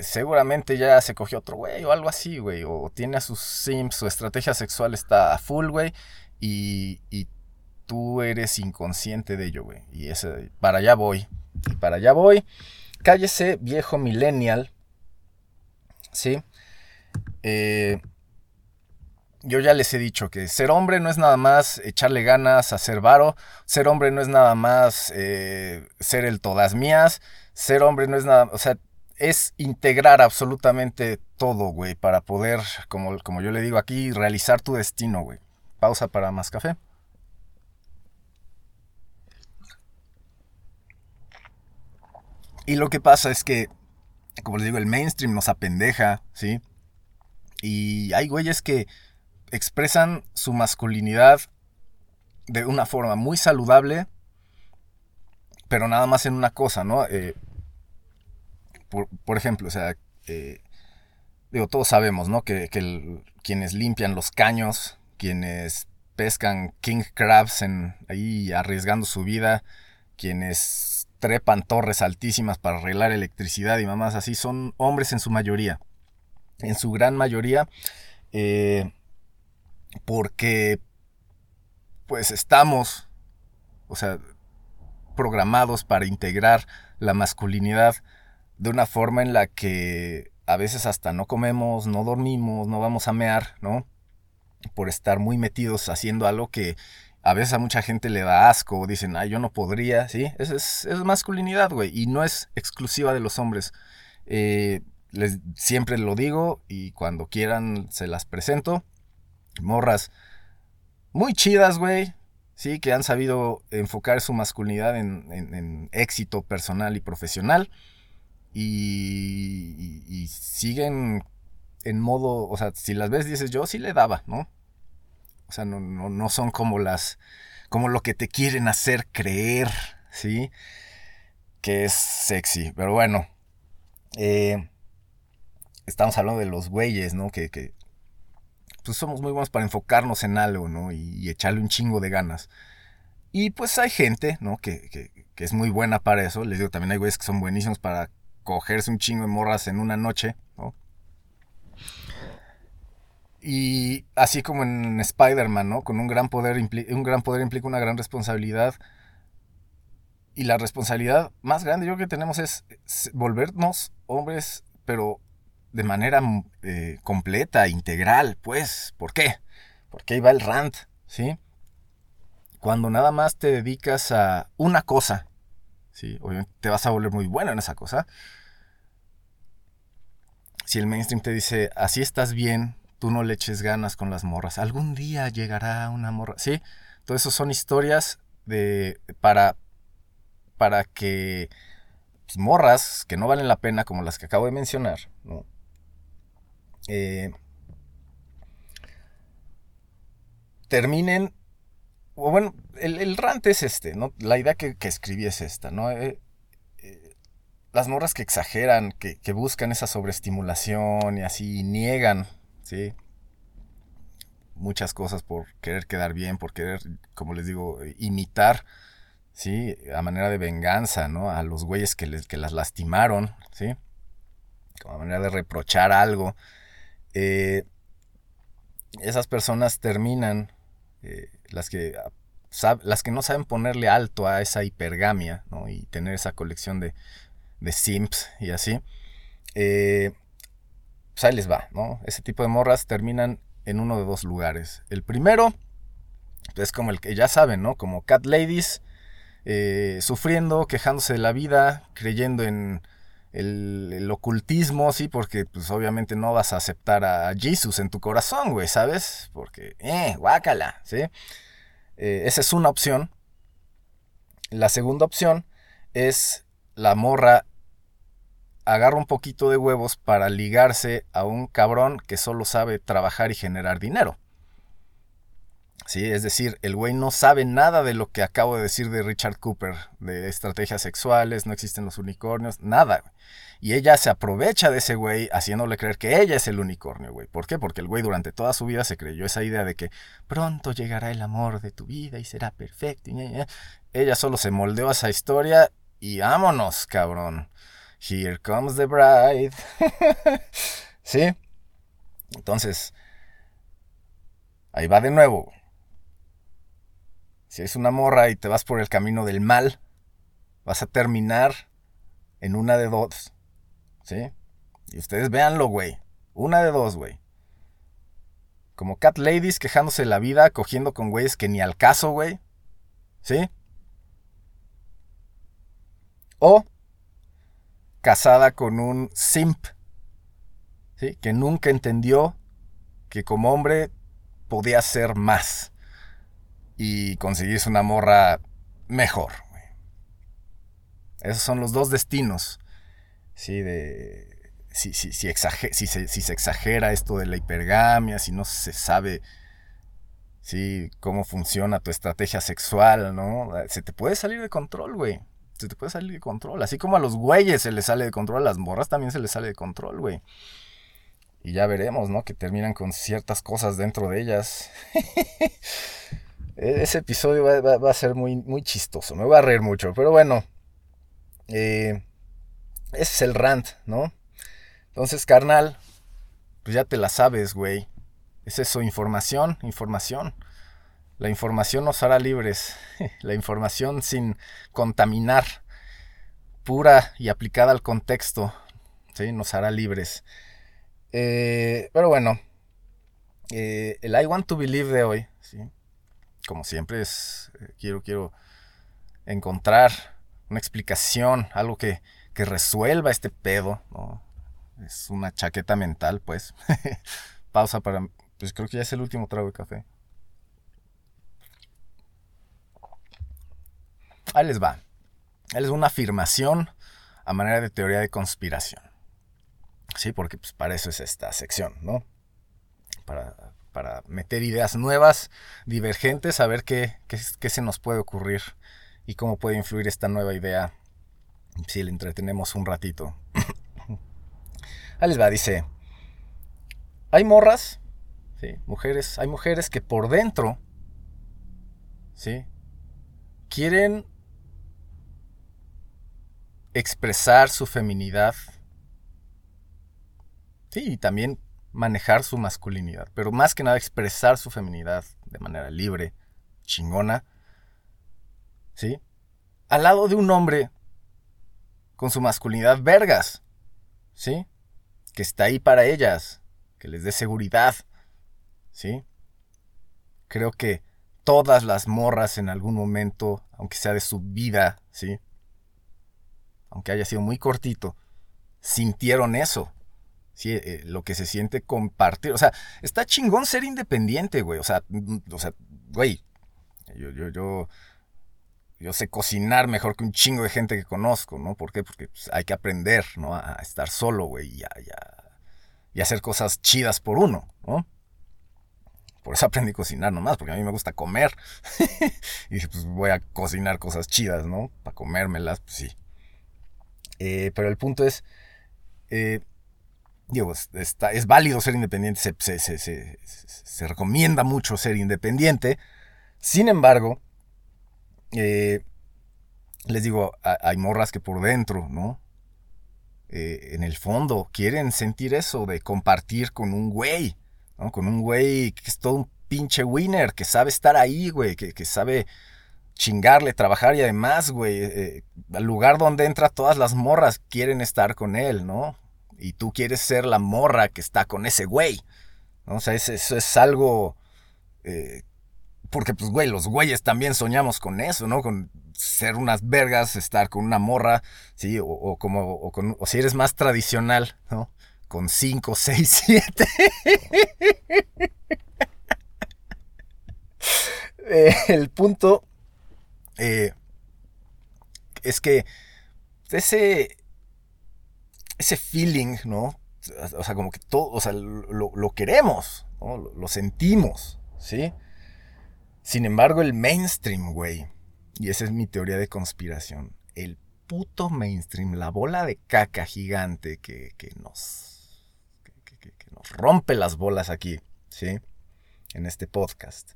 seguramente ya se cogió otro güey o algo así, güey. O tiene a sus sims, su estrategia sexual está a full, güey. Y, y tú eres inconsciente de ello, güey. Y ese, para allá voy. Y para allá voy. Cállese, viejo millennial. ¿Sí? Eh, yo ya les he dicho que ser hombre no es nada más echarle ganas a ser varo, ser hombre no es nada más eh, ser el todas mías, ser hombre no es nada, o sea, es integrar absolutamente todo, güey, para poder, como, como yo le digo aquí, realizar tu destino, güey. Pausa para más café. Y lo que pasa es que, como les digo, el mainstream nos apendeja, ¿sí? Y hay güeyes que expresan su masculinidad de una forma muy saludable, pero nada más en una cosa, ¿no? Eh, por, ejemplo, o sea, eh, digo, todos sabemos, ¿no? Que, quienes limpian los caños, quienes pescan king crabs en, ahí arriesgando su vida, quienes trepan torres altísimas para arreglar electricidad y mamás así, son hombres en su mayoría. En su gran mayoría. Eh, porque pues estamos, o sea, programados para integrar la masculinidad de una forma en la que a veces hasta no comemos, no dormimos, no vamos a mear, ¿no? Por estar muy metidos haciendo algo que a veces a mucha gente le da asco, dicen, ay, yo no podría, ¿sí? Esa es, masculinidad, güey, y no es exclusiva de los hombres. Eh, les, siempre lo digo y cuando quieran se las presento. Morras muy chidas, güey. Sí, que han sabido enfocar su masculinidad en, éxito personal y profesional. Y, siguen en modo, o sea, si las ves dices, yo sí le daba, ¿no? O sea, no, no, son como las, como lo que te quieren hacer creer, ¿sí? Que es sexy. Pero bueno, eh, estamos hablando de los güeyes, ¿no? Que, que, pues somos muy buenos para enfocarnos en algo, ¿no? Y, echarle un chingo de ganas. Y pues hay gente, ¿no? Que, que, es muy buena para eso. Les digo, también hay güeyes que son buenísimos para cogerse un chingo de morras en una noche, ¿no? Y así como en Spider-Man, ¿no? Con un gran poder, un gran poder implica una gran responsabilidad. Y la responsabilidad más grande yo creo que tenemos es volvernos hombres, pero de manera eh, completa, integral, pues. ¿Por qué? Porque ahí va el rant, ¿sí? Cuando nada más te dedicas a una cosa, ¿sí? Obviamente te vas a volver muy bueno en esa cosa. Si el mainstream te dice, así estás bien, tú no le eches ganas con las morras, algún día llegará una morra, ¿sí? Todo eso son historias de, para, para que pues, morras que no valen la pena, como las que acabo de mencionar, ¿no? Eh, terminen, o bueno, el, rant es este, ¿no? La idea que, escribí es esta, ¿no? Eh, eh, las morras que exageran, que, buscan esa sobreestimulación y así niegan, ¿sí? Muchas cosas por querer quedar bien, por querer, como les digo, imitar, ¿sí? A manera de venganza, ¿no? A los güeyes que, les, que las lastimaron, ¿sí? Como manera de reprochar algo. Eh, esas personas terminan, eh, las, que, las que no saben ponerle alto a esa hipergamia y tener esa colección de, de simps y así, eh, pues ahí les va, ¿no? Ese tipo de morras terminan en uno de dos lugares. El primero es como el que ya saben, ¿no? Como cat ladies, sufriendo, quejándose de la vida, creyendo en el, ocultismo, sí, porque pues obviamente no vas a aceptar a Jesus en tu corazón, güey, ¿sabes? Porque, eh, guácala, ¿sí? Eh, esa es una opción. La segunda opción es la morra agarra un poquito de huevos para ligarse a un cabrón que solo sabe trabajar y generar dinero. Sí, es decir, el güey no sabe nada de lo que acabo de decir de Richard Cooper, de estrategias sexuales, no existen los unicornios, nada. Y ella se aprovecha de ese güey haciéndole creer que ella es el unicornio, güey. ¿Por qué? Porque el güey durante toda su vida se creyó esa idea de que pronto llegará el amor de tu vida y será perfecto. Ella solo se moldeó esa historia y vámonos, cabrón. Here comes the bride. ¿Sí? Entonces, ahí va de nuevo. Si es una morra y te vas por el camino del mal, vas a terminar en una de dos. ¿Sí? Y ustedes véanlo, güey. Una de dos, güey. Como cat ladies quejándose de la vida, cogiendo con güeyes que ni al caso, güey. ¿Sí? O casada con un simp, ¿sí? Que nunca entendió que como hombre podía ser más y conseguirse una morra mejor. Esos son los dos destinos. Sí, de. Si, si, si, si, se, exagera esto de la hipergamia, si no se sabe sí, cómo funciona tu estrategia sexual, ¿no? Se te puede salir de control, güey. Te puede salir de control. Así como a los güeyes se les sale de control, a las morras también se les sale de control, güey. Y ya veremos, ¿no? Que terminan con ciertas cosas dentro de ellas. E-, ese episodio va, a ser muy, muy chistoso. Me voy a reír mucho. Pero bueno. Eh, ese es el rant, ¿no? Entonces, carnal, pues ya te la sabes, güey. Es eso, información, información. La información nos hará libres. La información sin contaminar, pura y aplicada al contexto, ¿sí? nos hará libres. Eh, pero bueno, eh, el I Want to Believe de hoy, ¿sí? como siempre, es, eh, quiero, quiero encontrar una explicación, algo que, que resuelva este pedo. ¿no? Es una chaqueta mental, pues. Pausa para... Pues creo que ya es el último trago de café. Ahí les va. Ahí les va una afirmación a manera de teoría de conspiración. Sí, porque pues, para eso es esta sección, ¿no? Para para meter ideas nuevas, divergentes, a ver qué, qué, se nos puede ocurrir y cómo puede influir esta nueva idea si le entretenemos un ratito. Ahí les va, dice, hay morras, ¿sí? mujeres, hay mujeres que por dentro, ¿sí? Quieren expresar su feminidad, sí, y también manejar su masculinidad, pero más que nada expresar su feminidad de manera libre, chingona, ¿sí? Al lado de un hombre con su masculinidad vergas, ¿sí? Que está ahí para ellas, que les dé seguridad, ¿sí? Creo que todas las morras en algún momento, aunque sea de su vida, ¿sí? Aunque haya sido muy cortito, sintieron eso. Eh, lo que se siente compartir. O sea, está chingón ser independiente, güey. O sea, mm, o sea, güey. Yo, yo, yo, yo sé cocinar mejor que un chingo de gente que conozco, ¿no? ¿Por qué? Porque pues, hay que aprender, ¿no? A estar solo, güey, y, y, hacer cosas chidas por uno, ¿no? Por eso aprendí a cocinar nomás, porque a mí me gusta comer. y pues voy a cocinar cosas chidas, ¿no? Para comérmelas, pues sí. Eh, pero el punto es, eh, digo, está, es válido ser independiente, se, recomienda mucho ser independiente. Sin embargo, eh, les digo, hay morras que por dentro, ¿no? En el fondo quieren sentir eso de compartir con un güey, ¿no? Con un güey que es todo un pinche winner, que sabe estar ahí, güey, que, sabe chingarle, trabajar y además, güey, eh, al lugar donde entra todas las morras quieren estar con él, ¿no? y tú quieres ser la morra que está con ese güey. ¿no? O sea, eso, es algo... Eh, porque, pues, güey, los güeyes también soñamos con eso, ¿no? Con ser unas vergas, estar con una morra, ¿sí? O, como, o, con, o si eres más tradicional, ¿no? Con 5, 6, 7. el punto eh, es que ese, ese feeling, ¿no? O sea, como que todo, o sea, lo, queremos, ¿no? Lo, sentimos, ¿sí? Sin embargo, el mainstream, güey, y esa es mi teoría de conspiración, el puto mainstream, la bola de caca gigante que, nos, que, nos rompe las bolas aquí, ¿sí? En este podcast,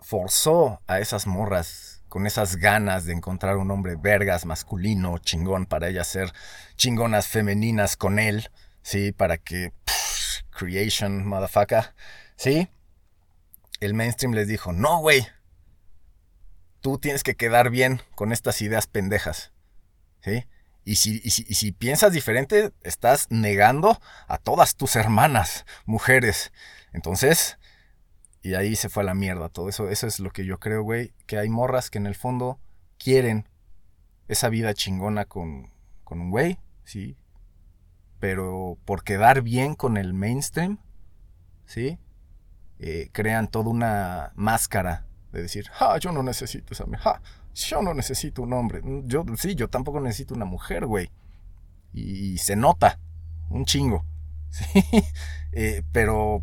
forzó a esas morras con esas ganas de encontrar un hombre vergas masculino, chingón, para ellas ser chingonas femeninas con él, ¿sí? Para que... creation, motherfucker, ¿sí? El mainstream les dijo, no, güey, tú tienes que quedar bien con estas ideas pendejas, ¿sí? Y si, y si, piensas diferente, estás negando a todas tus hermanas, mujeres. Entonces, y ahí se fue a la mierda todo eso. Eso es lo que yo creo, güey. Que hay morras que en el fondo quieren esa vida chingona con, con un güey. ¿sí? Pero por quedar bien con el mainstream, ¿sí? Eh, crean toda una máscara de decir, ah, yo no necesito esa mujer, yo no necesito un hombre, yo sí, yo tampoco necesito una mujer, güey. Y, se nota, un chingo, ¿sí? Eh, pero,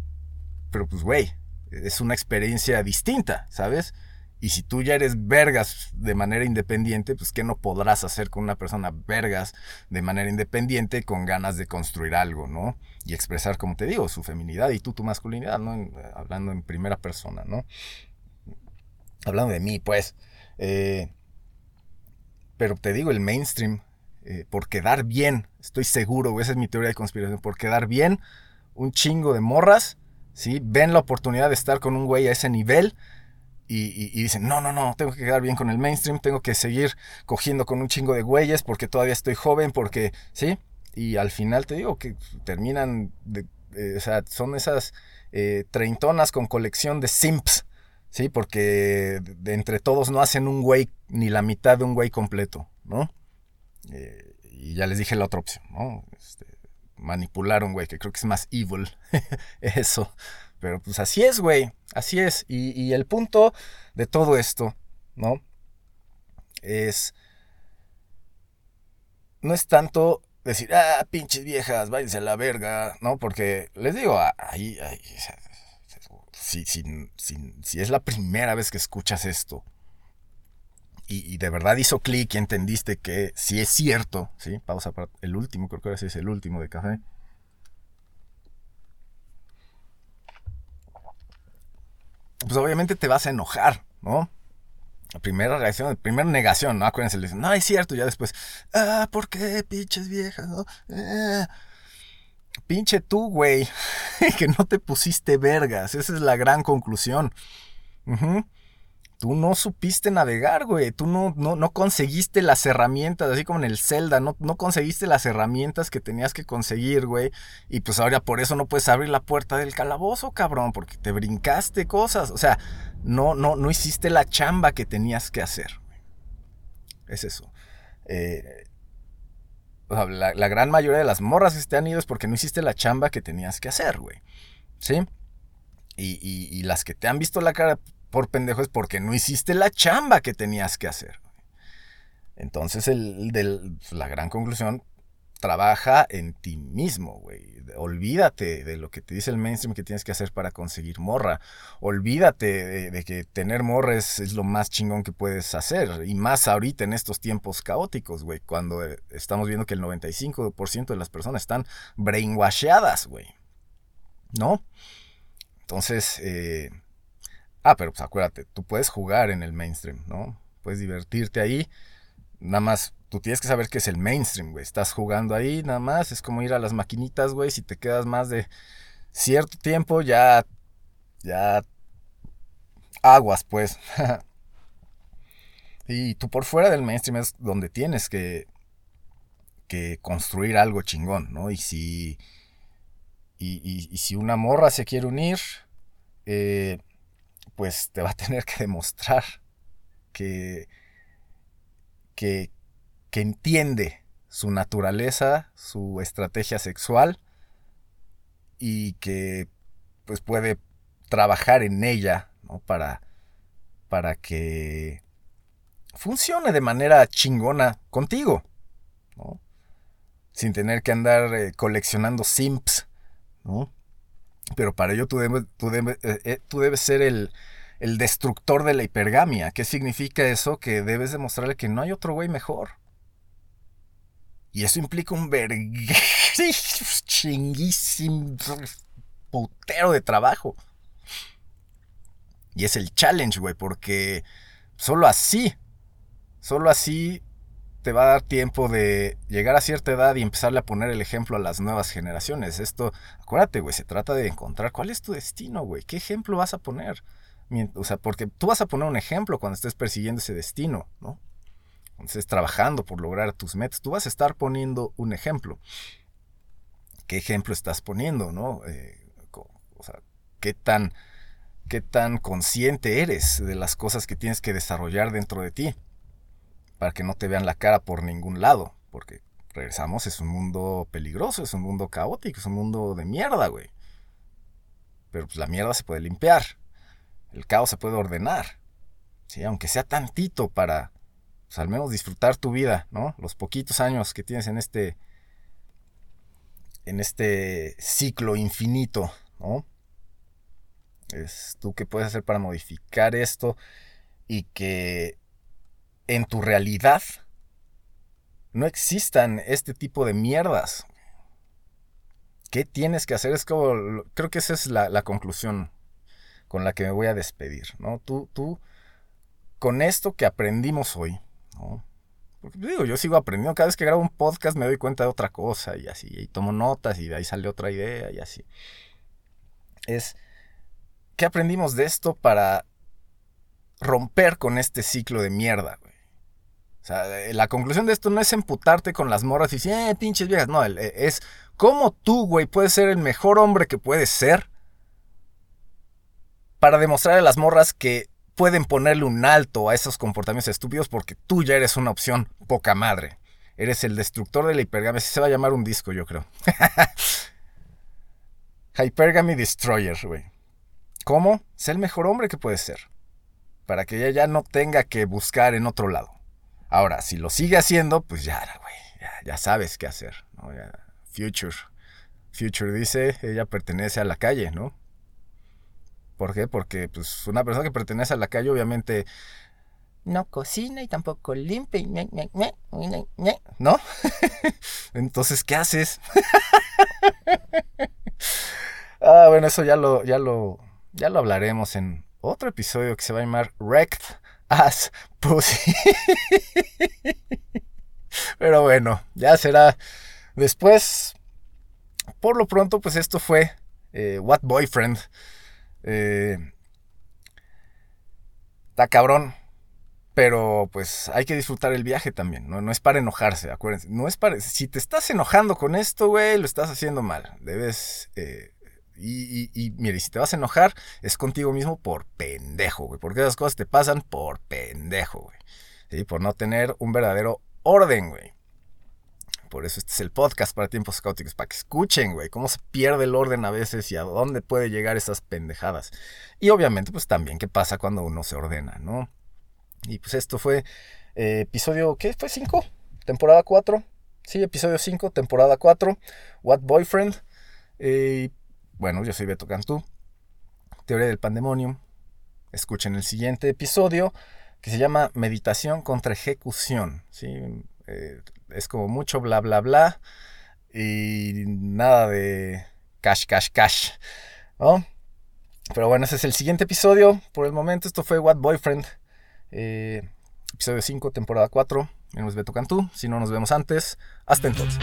pero pues, güey, es una experiencia distinta, ¿sabes? Y si tú ya eres vergas de manera independiente, pues ¿qué no podrás hacer con una persona vergas de manera independiente con ganas de construir algo, ¿no? Y expresar, como te digo, su feminidad y tú tu masculinidad, ¿no? hablando en primera persona, ¿no? Hablando de mí, pues. Eh, pero te digo, el mainstream, eh, por quedar bien, estoy seguro, esa es mi teoría de conspiración, por quedar bien, un chingo de morras, ¿sí? Ven la oportunidad de estar con un güey a ese nivel y, dicen, no, no, no, tengo que quedar bien con el mainstream, tengo que seguir cogiendo con un chingo de güeyes porque todavía estoy joven, porque, ¿sí? Y al final te digo que terminan, de, eh, o sea, son esas eh, treintonas con colección de simps, ¿sí? Porque entre todos no hacen un güey ni la mitad de un güey completo, ¿no? Eh, y ya les dije la otra opción, ¿no? Este, manipular a un güey, que creo que es más evil, eso. Pero pues así es, güey. Así es. Y, el punto de todo esto, ¿no? Es... No es tanto decir, ah, pinches viejas, váyanse a la verga, ¿no? Porque les digo, ahí, ahí si, si, si, es la primera vez que escuchas esto y, de verdad hizo clic y entendiste que si es cierto, ¿sí? Pausa para el último, creo que ahora sí es el último de café. pues obviamente te vas a enojar, ¿no? La primera reacción, primera negación, ¿no? Acuérdense, le dicen, no, es cierto, ya después, ah, ¿por qué, pinches viejas? Eh, pinche tú, güey, que no te pusiste vergas, esa es la gran conclusión. Ajá tú no supiste navegar, güey. Tú no, no, conseguiste las herramientas, así como en el Zelda, no, no conseguiste las herramientas que tenías que conseguir, güey. Y pues ahora por eso no puedes abrir la puerta del calabozo, cabrón, porque te brincaste cosas. O sea, no, no, no hiciste la chamba que tenías que hacer. Es eso. Eh, la, gran mayoría de las morras que te han ido es porque no hiciste la chamba que tenías que hacer, güey. ¿Sí? Y, y, las que te han visto la cara por pendejo es porque no hiciste la chamba que tenías que hacer. Entonces, el, la gran conclusión, trabaja en ti mismo, güey. Olvídate de lo que te dice el mainstream que tienes que hacer para conseguir morra. Olvídate de, que tener morra es, lo más chingón que puedes hacer. Y más ahorita en estos tiempos caóticos, güey. Cuando eh, estamos viendo que el 95% de las personas están brainwasheadas, güey. ¿No? Entonces, eh, Ah, pero pues acuérdate, tú puedes jugar en el mainstream, ¿no? Puedes divertirte ahí. Nada más, tú tienes que saber qué es el mainstream, güey. Estás jugando ahí, nada más. Es como ir a las maquinitas, güey. Si te quedas más de cierto tiempo, ya. Ya. Aguas, pues. y tú por fuera del mainstream es donde tienes que. que construir algo chingón, ¿no? Y si. Y, y si una morra se quiere unir. Eh, pues te va a tener que demostrar que, que, que entiende su naturaleza, su estrategia sexual y que pues puede trabajar en ella ¿no? para, para que funcione de manera chingona contigo, ¿no? sin tener que andar eh, coleccionando simps, ¿no? Pero para ello tú debes, tú eh, eh, tú debes ser el, el, destructor de la hipergamia. ¿Qué significa eso? Que debes demostrarle que no hay otro güey mejor. Y eso implica un chinguísimo putero de trabajo. Y es el challenge, güey, porque solo así, solo así te va a dar tiempo de llegar a cierta edad y empezarle a poner el ejemplo a las nuevas generaciones. Esto, acuérdate, güey, se trata de encontrar cuál es tu destino, güey. ¿Qué ejemplo vas a poner? O sea, porque tú vas a poner un ejemplo cuando estés persiguiendo ese destino, ¿no? Cuando estés trabajando por lograr tus metas, tú vas a estar poniendo un ejemplo. ¿Qué ejemplo estás poniendo, no? Eh, o sea, ¿qué tan, ¿qué tan consciente eres de las cosas que tienes que desarrollar dentro de ti? Para que no te vean la cara por ningún lado, porque regresamos, es un mundo peligroso, es un mundo caótico, es un mundo de mierda, güey. Pero pues la mierda se puede limpiar, el caos se puede ordenar, ¿sí? Aunque sea tantito para, pues, al menos disfrutar tu vida, ¿no? Los poquitos años que tienes en este, en este ciclo infinito, ¿no? Es tú qué puedes hacer para modificar esto y que en tu realidad no existan este tipo de mierdas. ¿Qué tienes que hacer? Es como, creo que esa es la, conclusión con la que me voy a despedir, ¿no? Tú, tú, con esto que aprendimos hoy. Porque digo, yo sigo aprendiendo, cada vez que grabo un podcast me doy cuenta de otra cosa y así, y tomo notas y de ahí sale otra idea y así. Es, ¿qué aprendimos de esto para romper con este ciclo de mierda, eh, la conclusión de esto no es emputarte con las morras y decir, eh, pinches viejas. No, eh, es cómo tú, güey, puedes ser el mejor hombre que puedes ser para demostrar a las morras que pueden ponerle un alto a esos comportamientos estúpidos porque tú ya eres una opción poca madre. Eres el destructor de la hipergamia. Así se va a llamar un disco, yo creo. Hypergamy Destroyer, güey. ¿Cómo? Sé el mejor hombre que puedes ser. Para que ella ya no tenga que buscar en otro lado. Ahora, si lo sigue haciendo, pues ya, güey, ya, sabes qué hacer, ¿no? future. Future dice, ella pertenece a la calle, ¿no? ¿Por qué? Porque pues una persona que pertenece a la calle obviamente no cocina y tampoco limpia, ¿no? Entonces, ¿qué haces? ah, bueno, eso ya lo, ya lo, ya lo hablaremos en otro episodio que se va a llamar Wrecked as pussy. Pero bueno, ya será después. Por lo pronto, pues esto fue eh, What Boyfriend. Eh, está cabrón. Pero pues hay que disfrutar el viaje también. ¿no? no es para enojarse, acuérdense. No es para. Si te estás enojando con esto, güey, lo estás haciendo mal. Debes eh, y, y, mire, si te vas a enojar, es contigo mismo por pendejo, güey. Porque esas cosas te pasan por pendejo, güey. ¿Sí? Por no tener un verdadero orden, güey. Por eso este es el podcast para tiempos caóticos, para que escuchen, güey, cómo se pierde el orden a veces y a dónde puede llegar esas pendejadas. Y obviamente, pues también qué pasa cuando uno se ordena, ¿no? Y pues esto fue eh, episodio, ¿qué? ¿Fue 5? ¿Temporada 4? Sí, episodio 5, temporada 4. What Boyfriend. Eh, bueno, yo soy Beto Cantú. Teoría del Pandemonium. Escuchen el siguiente episodio que se llama Meditación contra Ejecución. ¿sí? Eh, es como mucho bla bla bla y nada de cash, cash, cash. ¿no? Pero bueno, ese es el siguiente episodio. Por el momento, esto fue What Boyfriend. Eh, episodio 5, temporada 4. Mi nombre es Beto Cantú. Si no nos vemos antes, hasta entonces.